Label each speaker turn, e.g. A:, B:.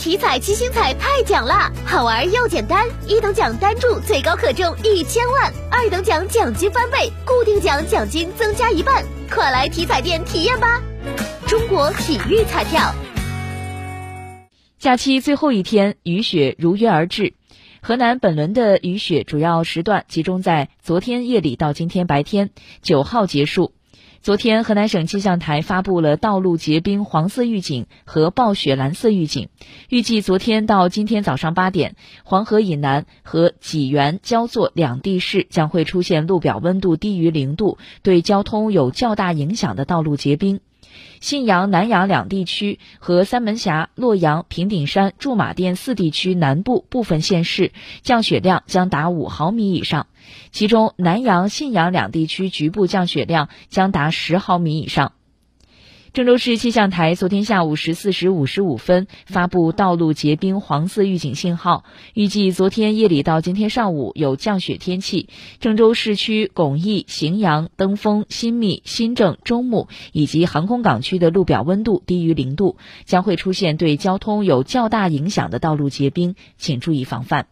A: 体彩七星彩太奖啦，好玩又简单，一等奖单注最高可中一千万，二等奖奖金翻倍，固定奖奖金增加一半，快来体彩店体验吧！中国体育彩票。
B: 假期最后一天，雨雪如约而至。河南本轮的雨雪主要时段集中在昨天夜里到今天白天，九号结束。昨天，河南省气象台发布了道路结冰黄色预警和暴雪蓝色预警。预计昨天到今天早上八点，黄河以南和济源、焦作两地市将会出现路表温度低于零度、对交通有较大影响的道路结冰。信阳、南阳两地区和三门峡、洛阳、平顶山、驻马店四地区南部部分县市降雪量将达五毫米以上，其中南阳、信阳两地区局部降雪量将达十毫米以上。郑州市气象台昨天下午十四时五十五分发布道路结冰黄色预警信号，预计昨天夜里到今天上午有降雪天气。郑州市区巩义、荥阳、登封、新密、新郑、中牟以及航空港区的路表温度低于零度，将会出现对交通有较大影响的道路结冰，请注意防范。